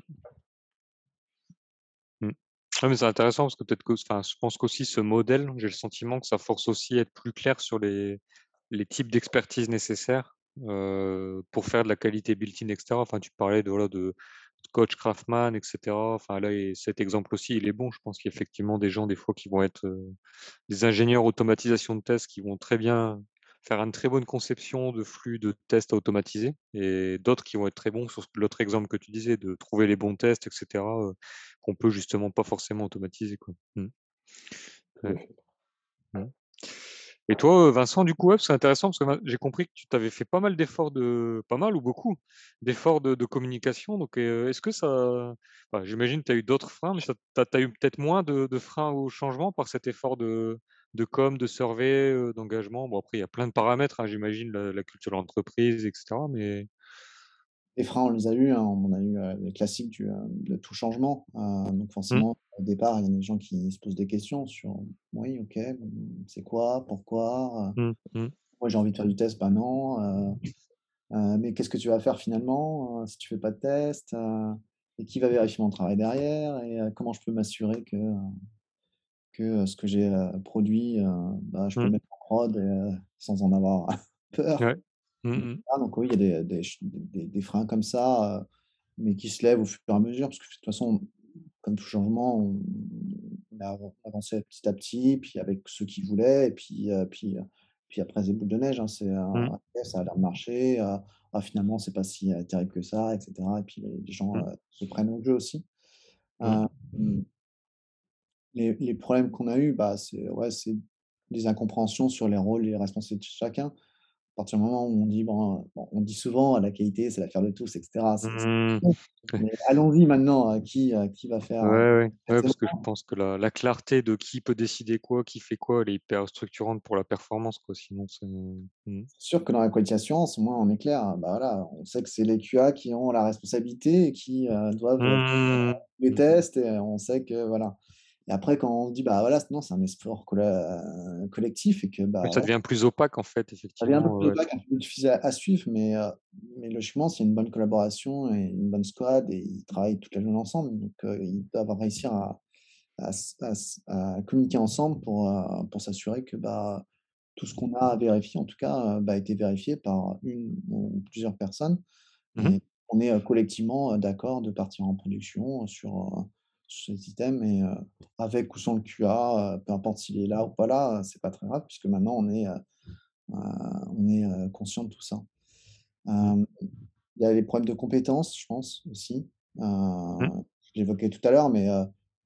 Mmh. mais c'est intéressant parce que peut-être que, enfin, je pense qu'aussi ce modèle, j'ai le sentiment que ça force aussi à être plus clair sur les, les types d'expertise nécessaires pour faire de la qualité built-in, etc. Enfin, tu parlais de, voilà, de, coach Craftman, etc. Enfin, là, cet exemple aussi, il est bon. Je pense qu'il y a effectivement des gens, des fois, qui vont être des ingénieurs automatisation de tests qui vont très bien faire une très bonne conception de flux de tests automatisés et d'autres qui vont être très bons sur l'autre exemple que tu disais, de trouver les bons tests, etc., qu'on peut justement pas forcément automatiser. Quoi. Mmh. Et toi, Vincent, du coup, c'est intéressant parce que j'ai compris que tu t'avais fait pas mal d'efforts de, pas mal ou beaucoup d'efforts de, communication. Donc, est-ce que ça, j'imagine que tu as eu d'autres freins, mais tu as, eu peut-être moins de, freins au changement par cet effort de, de com, de survey, d'engagement? Bon, après, il y a plein de paramètres, hein, j'imagine, la, culture de l'entreprise, etc. Mais les freins, on les a eu. Hein. On a eu les classiques du, de tout changement. donc mmh. forcément, au départ, il y a des gens qui se posent des questions sur oui, ok, c'est quoi, pourquoi? Mmh, mmh. Moi, j'ai envie de faire du test, bah non. mais qu'est-ce que tu vas faire finalement? Si tu fais pas de test Et qui va vérifier mon travail derrière? Et comment je peux m'assurer que, que ce que j'ai produit, bah, je peux le mettre en prod sans en avoir peur? Mmh mmh. Ah, donc oui, il y a des, des, des, freins comme ça, mais qui se lèvent au fur et à mesure, parce que de toute façon, comme tout changement, on, a avancé petit à petit, puis avec ceux qui voulaient, et puis, puis, puis après, c'est boule de neige, hein, c'est, mmh. ça a l'air de marcher, ah, finalement, c'est pas si terrible que ça, etc. Et puis les, gens se prennent au jeu aussi. les, les, problèmes qu'on a eus, bah, c'est ouais, des incompréhensions sur les rôles et les responsabilités de chacun partir du moment où on dit, bon, on dit souvent la qualité, c'est l'affaire de tous, etc. Mmh. Allons-y maintenant, qui, qui va faire. Ouais, ouais. parce que je pense que la, la, clarté de qui peut décider quoi, qui fait quoi, elle est hyper structurante pour la performance. Quoi. Sinon, c'est mmh. sûr que dans la qualité assurance, moi, on est clair. Bah, voilà, on sait que c'est les QA qui ont la responsabilité et qui doivent mmh. les tests. Et on sait que voilà. Et après, quand on se dit, bah voilà, non, c'est un effort euh, collectif et que. Bah, ça devient plus opaque, en fait, effectivement. Ça devient un peu plus opaque, un peu plus difficile à, suivre, mais, euh, mais logiquement, c'est une bonne collaboration et une bonne squad et ils travaillent toute la journée ensemble. Donc, euh, ils doivent réussir à, à, à, communiquer ensemble pour, pour s'assurer que bah, tout ce qu'on a à vérifier, en tout cas, bah, a été vérifié par une ou plusieurs personnes. Mmh et on est collectivement d'accord de partir en production sur sur ces items et avec ou sans le QA, peu importe s'il est là ou pas là, c'est pas très grave puisque maintenant on est, on est conscient de tout ça. Mmh. il y a les problèmes de compétences, je pense aussi. Mmh. J'évoquais tout à l'heure, mais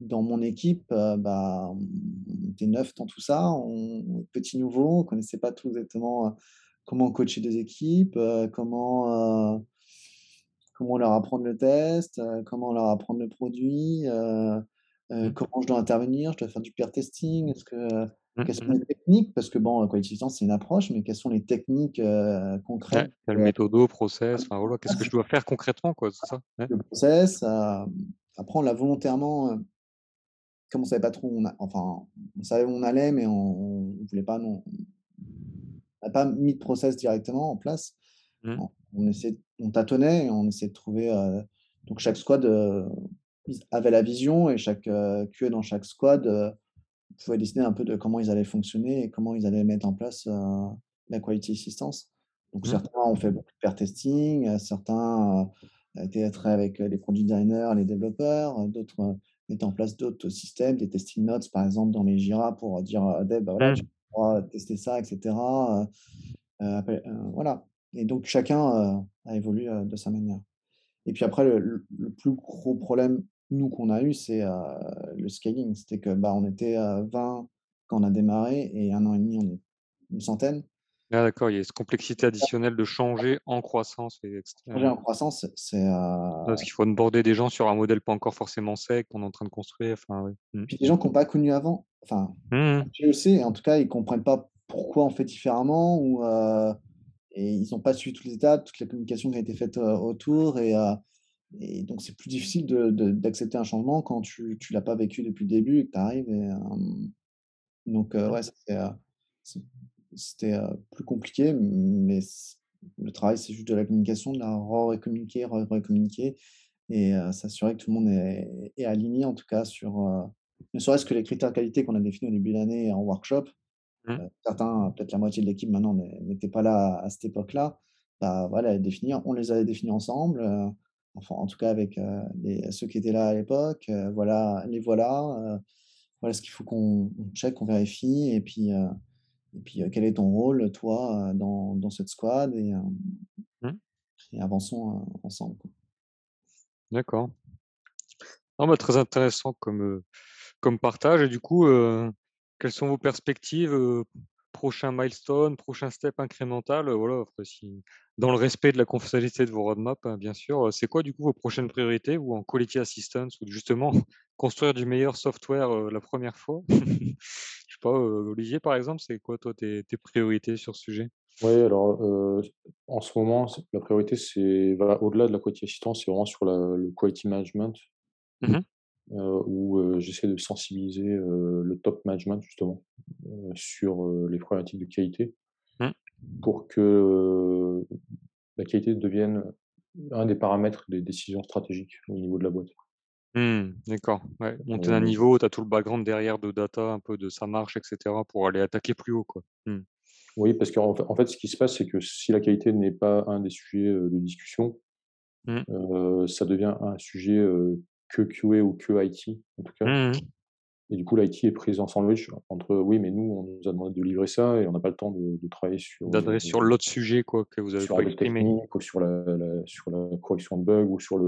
dans mon équipe, bah, on était neuf dans tout ça, on petit nouveau, on connaissait pas tout exactement comment coacher des équipes, comment comment leur apprendre le test, comment leur apprendre le produit, Mmh. comment je dois intervenir, je dois faire du peer testing, est-ce que Mmh, quelles sont mmh. les techniques? Parce que bon, quality c'est une approche, mais quelles sont les techniques, Ouais, concrètes? quelle méthodo, process, enfin voilà, qu'est-ce que je dois faire concrètement quoi, ça? Ouais. Le process, après on l'a volontairement, comme on savait pas trop où on a enfin, on savait où on allait, mais on on voulait pas non on n'a pas mis de process directement en place. On on essaie on tâtonnait et on essayait de trouver, heu, donc chaque squad, ils avait la vision et chaque, heu, QA dans chaque squad, pouvait décider un peu de comment ils allaient fonctionner et comment ils allaient mettre en place, la quality assistance. Donc Mmh. certains ont fait beaucoup de pair testing, certains, étaient très avec, les product designers, les développeurs, d'autres, heu, mettaient en place d'autres systèmes, des testing notes par exemple dans les Jira pour, dire à dev: «Bah voilà, Mmh. pourras tester ça et cetera», heu, heu, après, heu, voilà et donc chacun, heu, a évolué, heu, de sa manière. Et puis après le plus gros problème, nous, qu'on a eu, c'est, heu, le scaling. C'était que, bah, on était, heu, 20 quand on a démarré et 1 an et demi, on est une centaine. Ah d'accord, il y a cette complexité additionnelle de changer en croissance et Changer en croissance, c'est, parce qu'il faut onboarder des gens sur un modèle pas encore forcément sec, qu'on est en train de construire, enfin ouais. Mmh. puis des gens qui ont pas connu avant, enfin, Mmh mh. POC, en tout cas, ils comprennent pas pourquoi on fait différemment ou, et ils ont pas suivi toutes les étapes, toute la communication qui a été faite, autour et donc c'est plus difficile de de d'accepter un changement quand tu tu l'as pas vécu depuis le début et que tu arrives donc ouais, c'était, plus compliqué, mais le travail, c'est juste de la communication, de la re-recommuniquer, re-recommuniquer et s'assurer que tout le monde est est aligné, en tout cas, sur, ne serait-ce que les critères qualité qu'on a définis au début d'année en workshop. Mmh. Heu, certains, peut-être la moitié de l'équipe maintenant n'était pas là à cette époque-là. Bah, voilà, définir, on les avait définis ensemble, heu, enfin, en tout cas avec, les ceux qui étaient là à l'époque, voilà, les voilà, voilà ce qu'il faut qu'on on check, qu'on vérifie et puis, et puis, quel est ton rôle, toi, dans dans cette squad et Mmh. et avançons, ensemble. D'accord. Non, bah, très intéressant comme, comme partage et du coup, quelles sont vos perspectives, milestones, prochains steps incrémental, heu, voilà, après si dans le respect de la confidentialité de vos roadmaps, hein, bien sûr, c'est quoi du coup vos prochaines priorités ou en quality assistance ou justement construire du meilleur software, la 1re fois? Je sais pas, Olivier par exemple, c'est quoi toi tes tes priorités sur ce sujet? Ouais, alors, en ce moment, la priorité, c'est voilà, au-delà de la quality assistance, c'est vraiment sur la le quality management Mmh mh. Heu, où, heu, j'essaie de sensibiliser, heu, le top management justement, sur, les problématiques de qualité Mmh. pour que, la qualité devienne un des paramètres des décisions stratégiques au niveau de la boîte. Mmh, d'accord, ouais, monter d'un niveau, tu as tout le background derrière de data, un peu de ça marche et cetera pour aller attaquer plus haut, quoi. Mmh. Oui, parce qu'en en fait, ce qui se passe, c'est que si la qualité n'est pas un des sujets, de discussion, Mmh. ça devient un sujet, que QA ou que IT, en tout cas Mmh mh. et du coup, l'IT est prise en sandwich entre: «Oui, mais nous, on nous a demandé de livrer ça et on n'a pas le temps de de travailler sur, D'adresser sur l'autre sujet quoi, que vous avez sur pas exprimé. ou sur la la sur la correction de bugs ou sur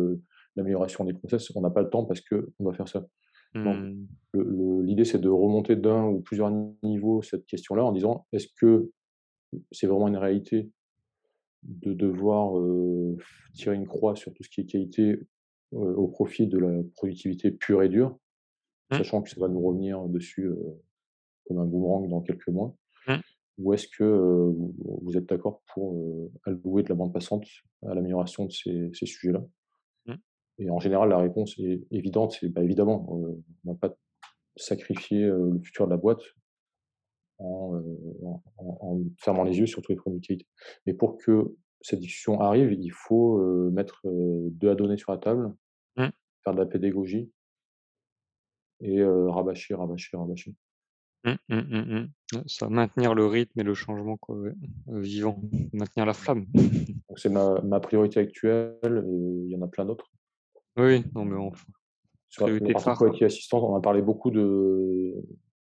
l'amélioration des process». On n'a pas le temps parce qu'on doit faire ça. Mmh. l'idée, c'est de remonter d'un ou plusieurs niveaux cette question-là en disant: «Est-ce que c'est vraiment une réalité de devoir, heu, tirer une croix sur tout ce qui est qualité, au profit de la productivité pure et dure?» Mmh. sachant que ça va nous revenir dessus, comme un boomerang dans quelques mois. Mmh. Ou est-ce que, vous êtes d'accord pour, allouer de la bande passante à l'amélioration de ces ces sujets-là? Mmh. Et en général, la réponse est évidente, c'est: «Bah, évidemment, on va pas sacrifier, le futur de la boîte en, en fermant les yeux sur tous les problèmes de qualité». Mais pour que cette discussion arrive, il faut, heu, mettre, de la donnée sur la table, Mmh. faire de la pédagogie et rabâcher, rabâcher, rabâcher. Mmh, mmh, mmh, mmh. Ça maintenir le rythme et le changement quoi, heu, vivant, maintenir la flamme. C'est ma ma priorité actuelle et il y en a plein d'autres. Oui, non mais enfin sur la quality assistance, on a parlé beaucoup de,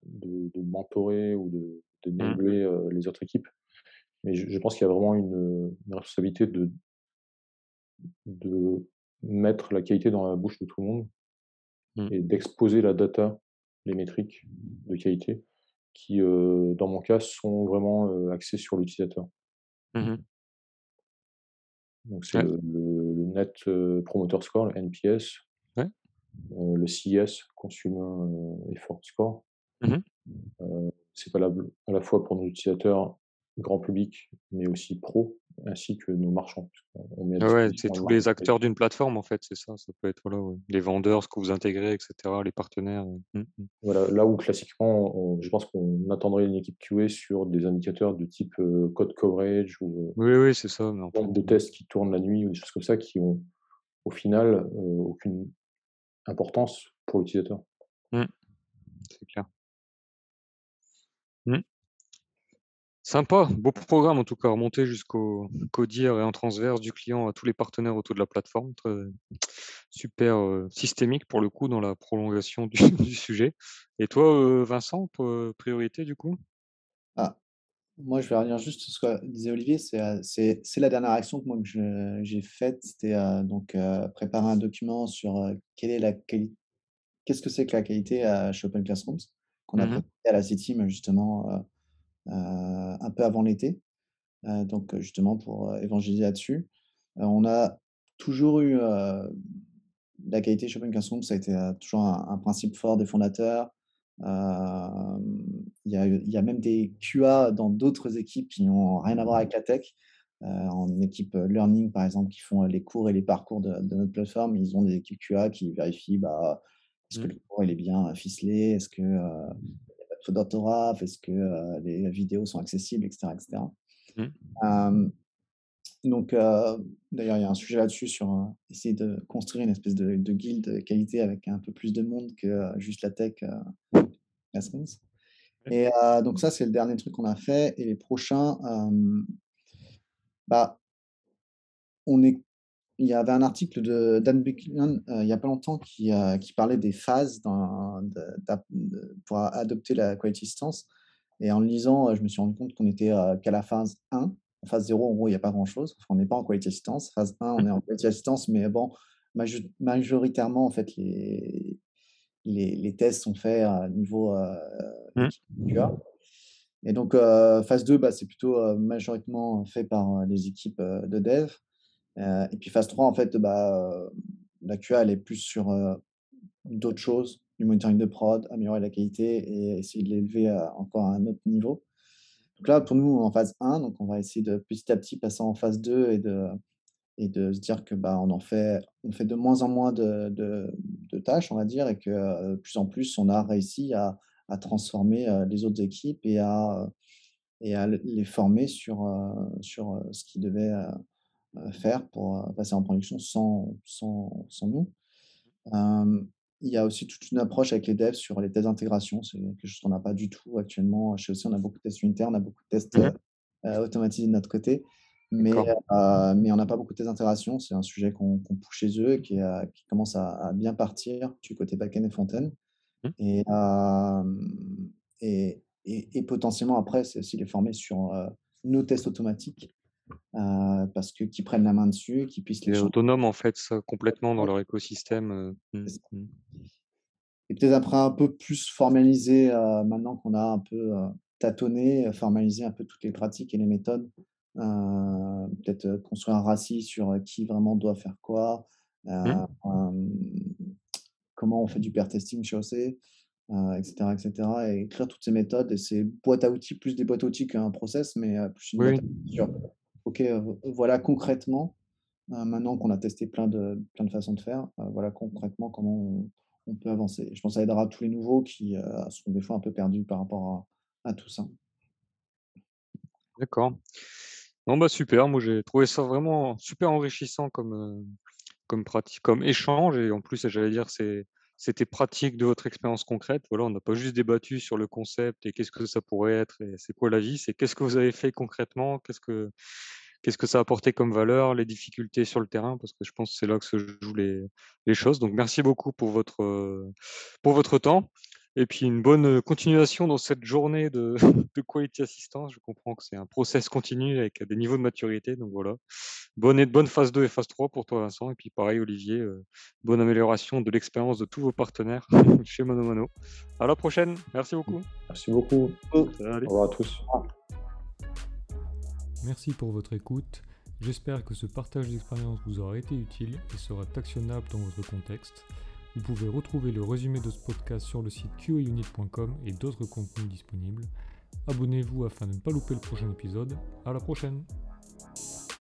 de, de mentorer ou de, de mmh. les autres équipes. Mais je, pense qu'il y a vraiment une, responsabilité de, de mettre la qualité dans la bouche de tout le monde mmh. et d'exposer la data, les métriques de qualité qui, dans mon cas, sont vraiment axées sur l'utilisateur. Mmh Donc c'est le, Net Promoter Score, le NPS, le CIS, Consumer Effort Score. c'est valable à la fois pour nos utilisateurs grand public, mais aussi pro, ainsi que nos marchands. ouais, c'est tous les acteurs d'une plateforme, en fait, c'est ça. Ça peut être les vendeurs, ce que vous intégrez, etc., les partenaires. Mmh, mmh. Voilà, là où classiquement, je pense qu'on attendrait une équipe QA sur des indicateurs de type code coverage ou oui, oui, c'est ça. nombre de tests qui tournent la nuit ou des choses comme ça qui ont au final aucune importance pour l'utilisateur. Mmh. C'est clair. Sympa, beau programme en tout cas, remonter jusqu'au codir et en transverse du client à tous les partenaires autour de la plateforme. super systémique pour le coup dans la prolongation du, sujet. Et toi, Vincent, priorité du coup? Ah, Moi, je vais revenir juste sur ce que disait Olivier. C'est la dernière action que moi que j'ai faite. C'était donc préparer un document sur quelle est la qu'est-ce que c'est que la qualité à, chez Open Classrooms qu'on a présenté à la CITIM justement euh, un peu avant l'été, euh, donc justement pour euh, évangéliser là-dessus. on a toujours eu la qualité Shopping Classroom, ça a été toujours un, principe fort des fondateurs. Il y, y, a même des QA dans d'autres équipes qui n'ont rien à voir avec la tech. en équipe learning, par exemple, qui font les cours et les parcours de, notre plateforme, ils ont des équipes QA qui vérifient bah, est-ce que mmh. le cours il est bien ficelé, est-ce que d'orthographe, est-ce que les vidéos sont accessibles, etc. etc. Mmh. donc, d'ailleurs, il y a un sujet là-dessus sur essayer de construire une espèce de, de, guilde de qualité avec un peu plus de monde que juste la tech Et donc, ça, c'est le dernier truc qu'on a fait. Et les prochains, bah, on est il y avait un article de Dan Buchanan euh, il n'y a pas longtemps qui, euh, qui parlait des phases dans, pour adopter la quality stance. Et en le lisant, euh, je me suis rendu compte qu'on était qu'à la phase 1. En phase 0, en gros, il n'y a pas grand-chose. on n'est pas en quality assistance. Phase 1, on est en quality assistance, mais bon, majoritairement, en fait, les, les, les tests sont faits à niveau mmh. Et donc, phase 2, bah, c'est plutôt majoritairement fait par les équipes de dev. Euh, et puis phase 3, en fait, bah, la QA, elle est plus sur d'autres choses, du monitoring de prod, améliorer la qualité et essayer de l'élever encore à un autre niveau. Donc là, pour nous, en phase 1, donc on va essayer de petit à petit passer en phase 2 et de, et de se dire que bah, on en fait, on fait de moins en moins de, de, tâches, on va dire, et que de plus en plus, on a réussi à, à transformer les autres équipes et à, et à les former sur, sur ce qui devait faire pour passer en production sans, sans, sans nous. il y a aussi toute une approche avec les devs sur les tests d'intégration. C'est quelque chose qu'on n'a pas du tout actuellement. Chez aussi, on a beaucoup de tests unitaires, on a beaucoup de tests mmh automatisés de notre côté. Mais, mais on n'a pas beaucoup de tests d'intégration. C'est un sujet qu'on pousse chez eux et qui, qui commence à, bien partir du côté back-end et front-end. Mmh. Et, et, et, et, potentiellement, après, c'est aussi les former sur nos tests automatiques euh, parce que qui prennent la main dessus, qui puissent les autonomes en fait complètement dans leur écosystème. Mmh, mmh. Et peut-être après un peu plus formalisé, euh, maintenant qu'on a un peu tâtonné, formalisé un peu toutes les pratiques et les méthodes. peut-être construire un RACI sur qui vraiment doit faire quoi, mmh. comment on fait du pair testing chez OC, etc., etc. Et écrire toutes ces méthodes et ces boîtes à outils, plus des boîtes à outils qu'un process, mais plus une boîte sur OK, voilà concrètement, maintenant qu'on a testé plein de, plein de façons de faire, voilà concrètement comment on, peut avancer. Je pense que ça aidera tous les nouveaux qui sont des fois un peu perdus par rapport à, tout ça. D'accord. Bon, bah super. Moi, j'ai trouvé ça vraiment super enrichissant comme, comme pratique, comme échange. Et en plus, j'allais dire, c'est, c'était pratique de votre expérience concrète? On n'a pas juste débattu sur le concept et qu'est-ce que ça pourrait être et c'est quoi la vie. C'est qu'est-ce que vous avez fait concrètement, qu'est-ce que ça a apporté comme valeur, les difficultés sur le terrain, parce que je pense que c'est là que se jouent les, choses. Donc merci beaucoup pour votre temps. Et puis une bonne continuation dans cette journée de, de quality assistance. Je comprends que c'est un process continu avec des niveaux de maturité. Donc voilà. Bonne, bonne phase 2 et phase 3 pour toi, Vincent. Et puis pareil, Olivier, bonne amélioration de l'expérience de tous vos partenaires chez Mono À la prochaine. Merci beaucoup. Merci beaucoup. Au revoir à tous. Merci pour votre écoute. J'espère que ce partage d'expérience vous aura été utile et sera actionnable dans votre contexte. Vous pouvez retrouver le résumé de ce podcast sur le site qaunit.com et d'autres contenus disponibles. Abonnez-vous afin de ne pas louper le prochain épisode. À la prochaine!